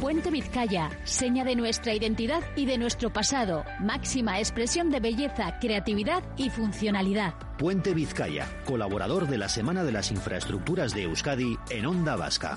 Puente Vizcaya, seña de nuestra identidad y de nuestro pasado, máxima expresión de belleza, creatividad y funcionalidad. Puente Vizcaya, colaborador de la Semana de las Infraestructuras de Euskadi en Onda Vasca.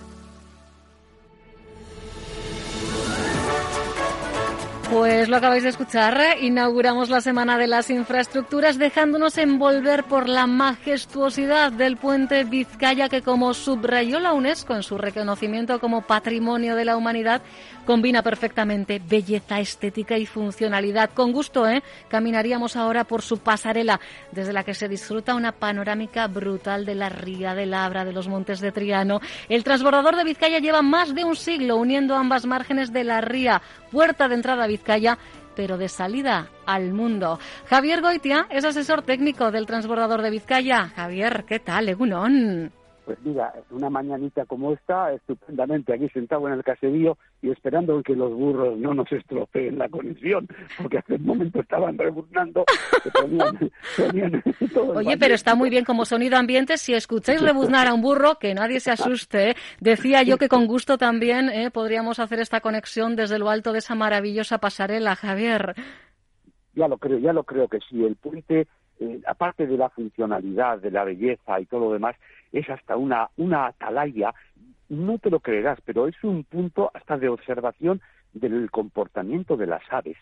Pues lo acabáis de escuchar, inauguramos la Semana de las Infraestructuras dejándonos envolver por la majestuosidad del puente Vizcaya que como subrayó la UNESCO en su reconocimiento como Patrimonio de la Humanidad, combina perfectamente belleza, estética y funcionalidad. Con gusto, ¿eh? Caminaríamos ahora por su pasarela, desde la que se disfruta una panorámica brutal de la ría, de Labra, de los montes de Triano. El transbordador de Vizcaya lleva más de un siglo uniendo ambas márgenes de la ría, puerta de entrada a Vizcaya pero de salida al mundo. Javier Goitia es asesor técnico del transbordador de Vizcaya. Javier, ¿qué tal, Egunon? Pues mira, una mañanita como esta, estupendamente aquí sentado en el caserío y esperando que los burros no nos estropeen la conexión, porque hace un momento estaban rebuznando. Oye, pero está muy bien como sonido ambiente. Si escucháis rebuznar a un burro, que nadie se asuste. ¿eh? Decía yo que con gusto también ¿eh? podríamos hacer esta conexión desde lo alto de esa maravillosa pasarela, Javier. Ya lo creo, ya lo creo que sí. El puente eh, aparte de la funcionalidad, de la belleza y todo lo demás, es hasta una, una atalaya, no te lo creerás, pero es un punto hasta de observación del comportamiento de las aves.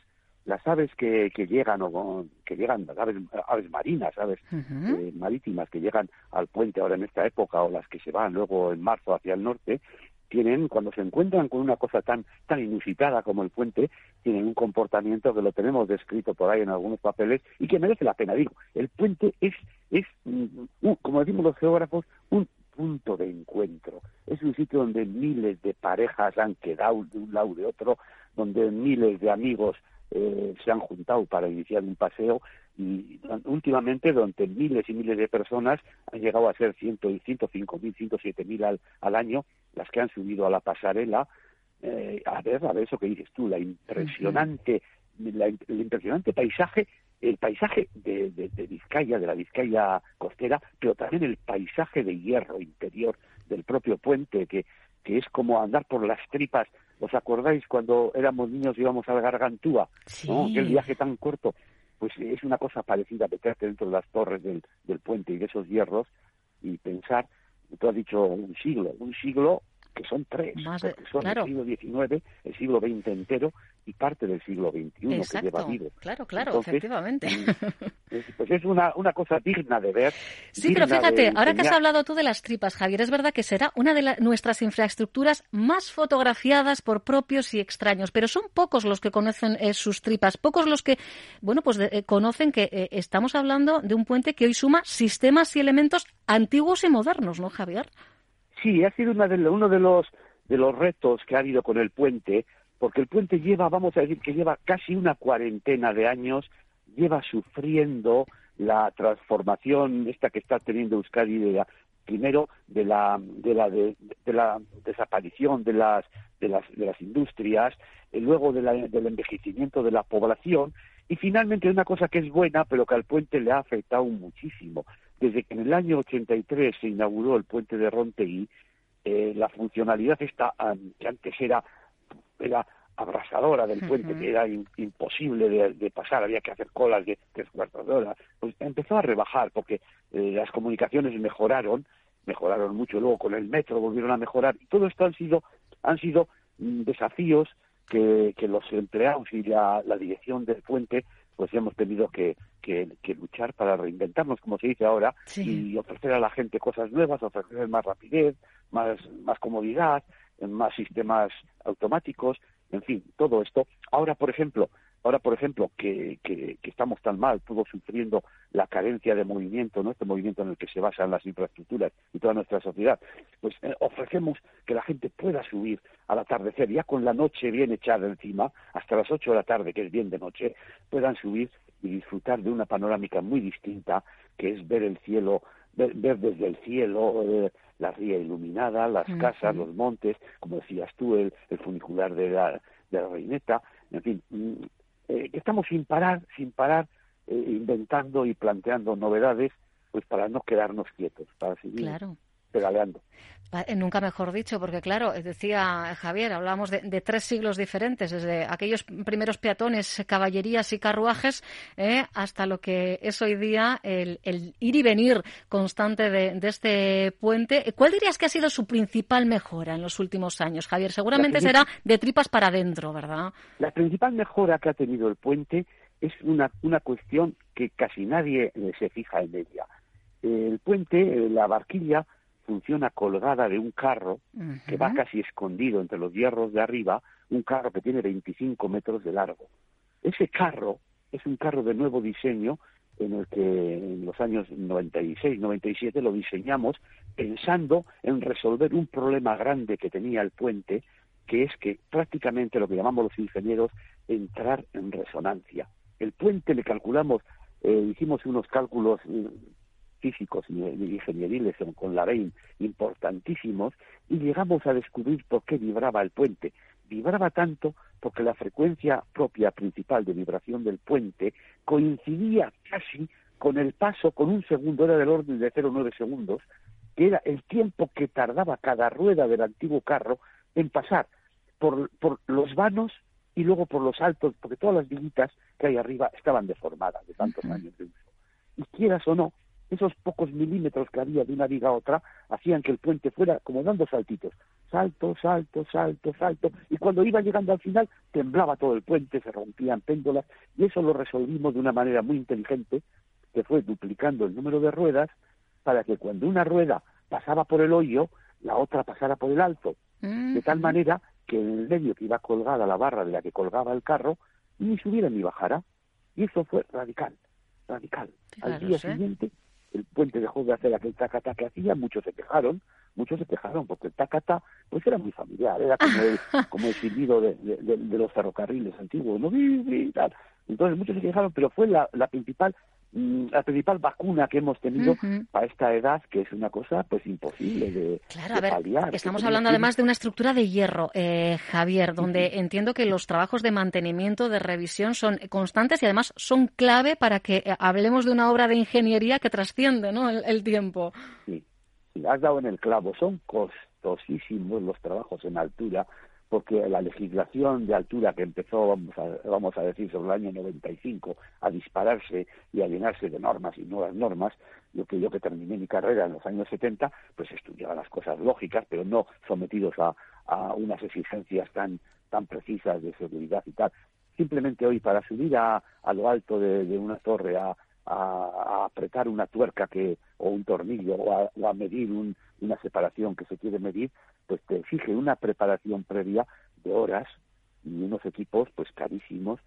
Las aves que, que llegan, o que llegan, las aves, aves marinas, aves eh, marítimas que llegan al puente ahora en esta época, o las que se van luego en marzo hacia el norte, tienen, cuando se encuentran con una cosa tan, tan inusitada como el puente, tienen un comportamiento que lo tenemos descrito por ahí en algunos papeles y que merece la pena. Digo, el puente es, es mm, como decimos los geógrafos, un punto de encuentro. Es un sitio donde miles de parejas han quedado de un lado de otro, donde miles de amigos eh, se han juntado para iniciar un paseo y últimamente donde miles y miles de personas han llegado a ser ciento, 105 mil, 107 mil al, al año las que han subido a la pasarela eh, a ver, a ver eso que dices tú, la impresionante, el impresionante paisaje, el paisaje de, de, de, Vizcaya, de la Vizcaya costera, pero también el paisaje de hierro interior del propio puente, que, que es como andar por las tripas. ¿Os acordáis cuando éramos niños y íbamos a la Gargantúa? ¿no? Aquel viaje tan corto. Pues es una cosa parecida, meterte dentro de las torres del, del puente y de esos hierros y pensar, tú has dicho un siglo, un siglo que son tres, porque son el siglo XIX, el siglo XX entero y parte del siglo XXI que lleva vivo. Claro, claro, efectivamente. pues es una, una cosa digna de ver. Sí, pero fíjate, ahora que has hablado tú de las tripas, Javier, es verdad que será una de nuestras infraestructuras más fotografiadas por propios y extraños, pero son pocos los que conocen eh, sus tripas, pocos los que, bueno, pues eh, conocen que eh, estamos hablando de un puente que hoy suma sistemas y elementos antiguos y modernos, ¿no, Javier? Sí, ha sido de, uno de los, de los retos que ha habido con el puente, porque el puente lleva, vamos a decir que lleva casi una cuarentena de años, lleva sufriendo la transformación esta que está teniendo Euskadi de primero de la de la de, la desaparición de las de las de las industrias y luego de la, del envejecimiento de la población y finalmente una cosa que es buena pero que al puente le ha afectado muchísimo desde que en el año 83 se inauguró el puente de Rontegui, eh, la funcionalidad esta, que antes era, era abrasadora del puente, que era imposible de, pasar, había que hacer colas de tres cuartos de hora, pues empezó a rebajar porque eh, las comunicaciones mejoraron, mejoraron mucho, luego con el metro volvieron a mejorar, y todo esto han sido, han sido mm, desafíos que, que los empleados y la, la dirección del puente pues hemos tenido que, que, luchar para reinventarnos, como se dice ahora, y ofrecer a la gente cosas nuevas, ofrecer más rapidez, más, más comodidad, más sistemas automáticos, en fin, todo esto. Ahora, por ejemplo, ahora, por ejemplo, que, que, estamos tan mal, todos sufriendo la carencia de movimiento, ¿no? este movimiento en el que se basan las infraestructuras y toda nuestra sociedad, pues eh, ofrecemos que la gente pueda subir al atardecer, ya con la noche bien echada encima, hasta las ocho de la tarde, que es bien de noche, puedan subir y disfrutar de una panorámica muy distinta, que es ver el cielo, ver, desde el cielo eh, la ría iluminada, las casas, los montes, como decías tú, el, funicular de la, de la reineta, en fin, mm, eh, estamos sin parar, sin parar, eh, inventando y planteando novedades, pues para no quedarnos quietos, para seguir pedaleando. Eh, nunca mejor dicho, porque claro, eh, decía Javier, hablábamos de, tres siglos diferentes, desde aquellos primeros peatones, caballerías y carruajes, eh, hasta lo que es hoy día el, ir y venir constante de, este puente. ¿Cuál dirías que ha sido su principal mejora en los últimos años, Javier? Seguramente será de tripas para adentro, ¿verdad? La principal mejora que ha tenido el puente es una, una cuestión que casi nadie se fija en ella. El puente, la barquilla, funciona colgada de un carro que va casi escondido entre los hierros de arriba, un carro que tiene 25 metros de largo. Ese carro es un carro de nuevo diseño en el que en los años 96, 97 lo diseñamos pensando en resolver un problema grande que tenía el puente, que es que prácticamente lo que llamamos los ingenieros entrar en resonancia. El puente le calculamos, eh, hicimos unos cálculos mm, físicos y ingenieriles con la REIN importantísimos y llegamos a descubrir por qué vibraba el puente. Vibraba tanto porque la frecuencia propia principal de vibración del puente coincidía casi con el paso, con un segundo, era del orden de 0,9 segundos, que era el tiempo que tardaba cada rueda del antiguo carro en pasar por, por los vanos y luego por los altos, porque todas las viguitas que hay arriba estaban deformadas de tantos años de uso. Y quieras o no, esos pocos milímetros que había de una viga a otra hacían que el puente fuera como dando saltitos, salto, salto, salto, salto, y cuando iba llegando al final temblaba todo el puente, se rompían péndolas, y eso lo resolvimos de una manera muy inteligente, que fue duplicando el número de ruedas para que cuando una rueda pasaba por el hoyo, la otra pasara por el alto, de tal manera que en el medio que iba colgada la barra de la que colgaba el carro, ni subiera ni bajara. Y eso fue radical, radical. Al día siguiente el puente dejó de hacer aquel tacata que hacía, muchos se quejaron, muchos se quejaron porque el tacata pues era muy familiar, era como el, como el silbido de, de, los ferrocarriles antiguos, ¿no? Entonces muchos se quejaron, pero fue la, la principal la principal vacuna que hemos tenido para esta edad, que es una cosa pues imposible de, claro, a ver, Estamos hablando además de una estructura de hierro, eh, Javier, donde entiendo que los trabajos de mantenimiento, de revisión son constantes y además son clave para que eh, hablemos de una obra de ingeniería que trasciende ¿no? el, tiempo. Sí, sí, has dado en el clavo, son costosísimos los trabajos en altura porque la legislación de altura que empezó, vamos a, vamos a decir, sobre el año 95 a dispararse y a llenarse de normas y nuevas normas, yo que yo que terminé mi carrera en los años 70, pues estudiaba las cosas lógicas, pero no sometidos a, a unas exigencias tan, tan precisas de seguridad y tal. Simplemente hoy para subir a, a lo alto de, de una torre a, a, apretar una tuerca que o un tornillo o a, medir una separación que se quiere medir, pues te exige una preparación previa de horas y unos equipos pues carísimos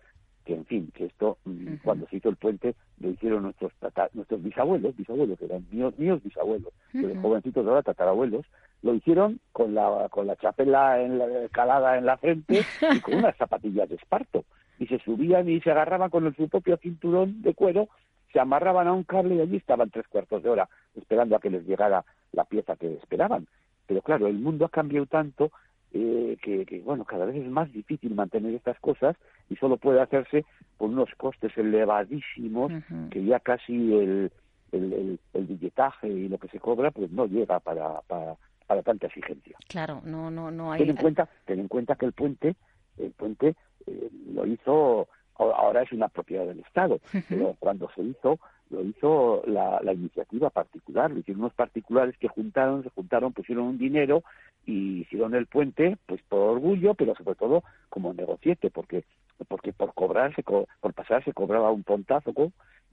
que en fin que esto mm, cuando se hizo el puente lo hicieron nuestros nuestros bisabuelos bisabuelos eran míos míos bisabuelos uh jovencitos de ahora tatarabuelos lo hicieron con la con la chapela en la, calada en la frente y con unas zapatillas de esparto. Y se subían y se agarraban con el, su propio cinturón de cuero se amarraban a un cable y allí estaban tres cuartos de hora esperando a que les llegara la pieza que esperaban. Pero claro, el mundo ha cambiado tanto eh, que, bueno, cada vez es más difícil mantener estas cosas y solo puede hacerse con unos costes elevadísimos que ya casi el, el, el, billetaje y lo que se cobra pues no llega para, para, para tanta exigencia. Claro, no, no, no hay... Ten en cuenta, ten en cuenta que el puente, el puente eh, lo hizo ahora es una propiedad del Estado, pero cuando se hizo, lo hizo la, iniciativa particular, lo hicieron unos particulares que juntaron, se juntaron, pusieron un dinero y hicieron el puente, pues por orgullo, pero sobre todo como negociete, porque porque por cobrar, por pasar se cobraba un pontazo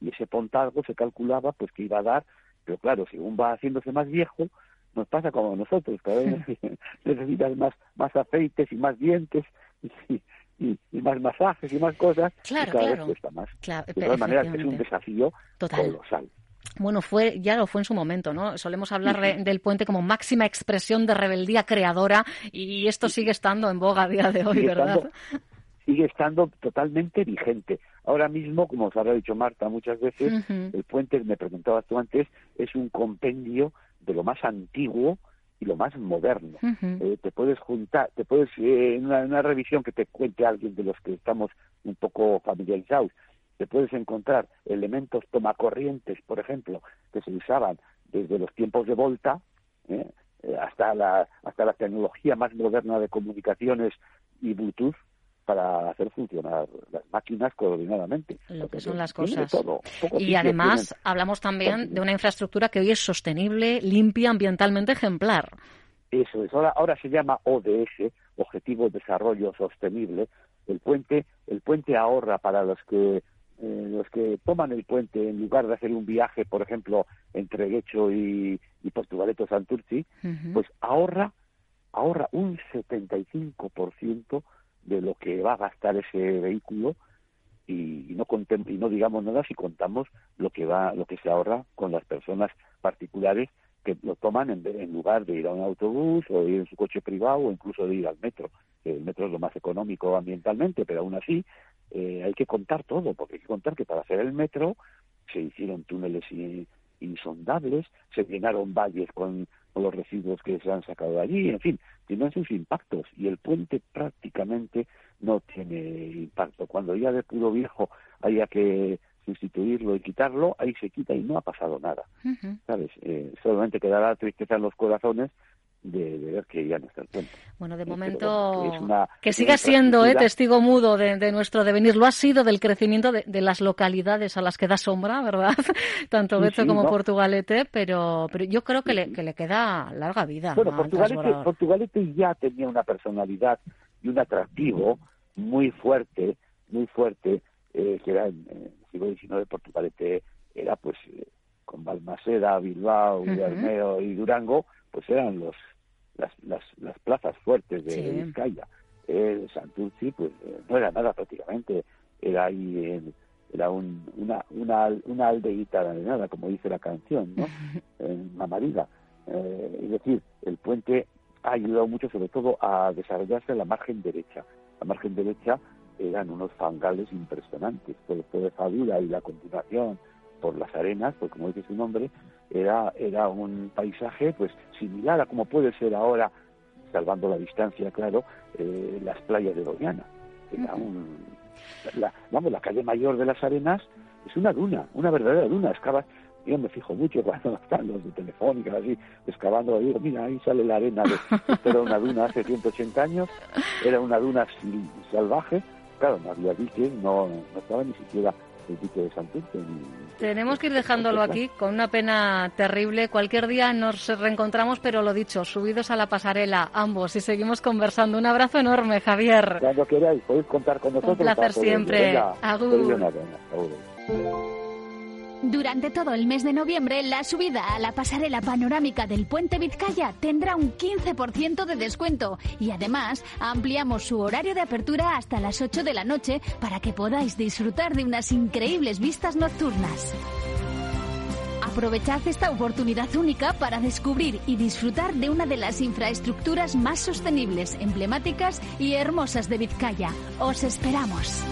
y ese pontazo se calculaba pues que iba a dar, pero claro, según va haciéndose más viejo, nos pasa como a nosotros, cada vez necesitas más, más aceites y más dientes y, y, más masajes y más cosas, claro, y cada claro. vez cuesta más. de todas maneras, es un desafío colosal. Bueno, fue, ya lo fue en su momento, ¿no? Solemos hablar del puente como máxima expresión de rebeldía creadora y esto sigue estando en boga a día de hoy, ¿verdad? sigue estando totalmente vigente. Ahora mismo, como os habrá dicho Marta muchas veces, el puente, me preguntabas tú antes, es un compendio de lo más antiguo y lo más moderno. Eh, te puedes juntar, te puedes, eh, en una, revisión que te cuente alguien de los que estamos un poco familiarizados, te puedes encontrar elementos tomacorrientes, por ejemplo, que se usaban desde los tiempos de Volta, ¿eh? hasta la hasta la tecnología más moderna de comunicaciones y Bluetooth para hacer funcionar las máquinas coordinadamente. Lo que son las cosas. y además hablamos también de una infraestructura que hoy es sostenible, limpia, ambientalmente ejemplar. Eso es. Ahora, ahora se llama ODS, Objetivo de Desarrollo Sostenible. El puente, el puente ahorra para los que eh, los que toman el puente en lugar de hacer un viaje, por ejemplo, entre Guecho y, y Portugaleto Santurci, pues ahorra ahorra un 75% de lo que va a gastar ese vehículo y, no y no digamos nada si contamos lo que va lo que se ahorra con las personas particulares que lo toman en, lugar de ir a un autobús o ir en su coche privado o incluso de ir al metro. El metro es lo más económico ambientalmente, pero aún así eh, hay que contar todo, porque hay que contar que para hacer el metro se hicieron túneles insondables, se llenaron valles con, los residuos que se han sacado de allí, en fin, tienen sus impactos y el puente prácticamente no tiene impacto. Cuando ya de puro viejo haya que sustituirlo y quitarlo, ahí se quita y no ha pasado nada. ¿Sabes? Eh, solamente quedará tristeza en los corazones de, ver que ya no está el puente. Bueno, de momento que siga siendo eh, testigo mudo de, nuestro devenir. Lo ha sido del crecimiento de, las localidades a las que da sombra, ¿verdad? Tanto Beto como Portugalete, pero, pero yo creo que le, que le queda larga vida. Bueno, Portugalete, Portugalete ya tenía una personalidad y un atractivo muy fuerte, muy fuerte, eh, que era en, el siglo XIX Portugalete era pues eh, con Balmaseda, Bilbao, uh y Durango, pues eran los las, las, las plazas fuertes de Vizcaya. Eh, Santurci, pues eh, no era nada prácticamente, era ahí era un, una, una, una aldeíta de nada, como dice la canción, ¿no? en Mamarida. Eh, es decir, el puente ha ayudado mucho sobre todo a desarrollarse en la margen derecha. La margen derecha eran unos fangales impresionantes, todo de Fadura y la continuación por las arenas, pues como dice su nombre, era, era un paisaje pues similar a como puede ser ahora, salvando la distancia, claro, eh, las playas de Doñana. Era un, la, vamos, la calle mayor de las arenas es una duna, una verdadera duna. Excavas, yo me fijo mucho cuando están los de Telefónica, así, excavando, digo, mira, ahí sale la arena. De, esto era una duna hace 180 años, era una duna salvaje, claro, no había diques, no, no estaba ni siquiera de Santurce. Tenemos que ir dejándolo aquí con una pena terrible. Cualquier día nos reencontramos, pero lo dicho, subidos a la pasarela, ambos, y seguimos conversando. Un abrazo enorme, Javier. Cuando queráis, podéis contar con nosotros. Un placer siempre. Agur. Durante todo el mes de noviembre, la subida a la pasarela panorámica del puente Vizcaya tendrá un 15% de descuento y además ampliamos su horario de apertura hasta las 8 de la noche para que podáis disfrutar de unas increíbles vistas nocturnas. Aprovechad esta oportunidad única para descubrir y disfrutar de una de las infraestructuras más sostenibles, emblemáticas y hermosas de Vizcaya. Os esperamos.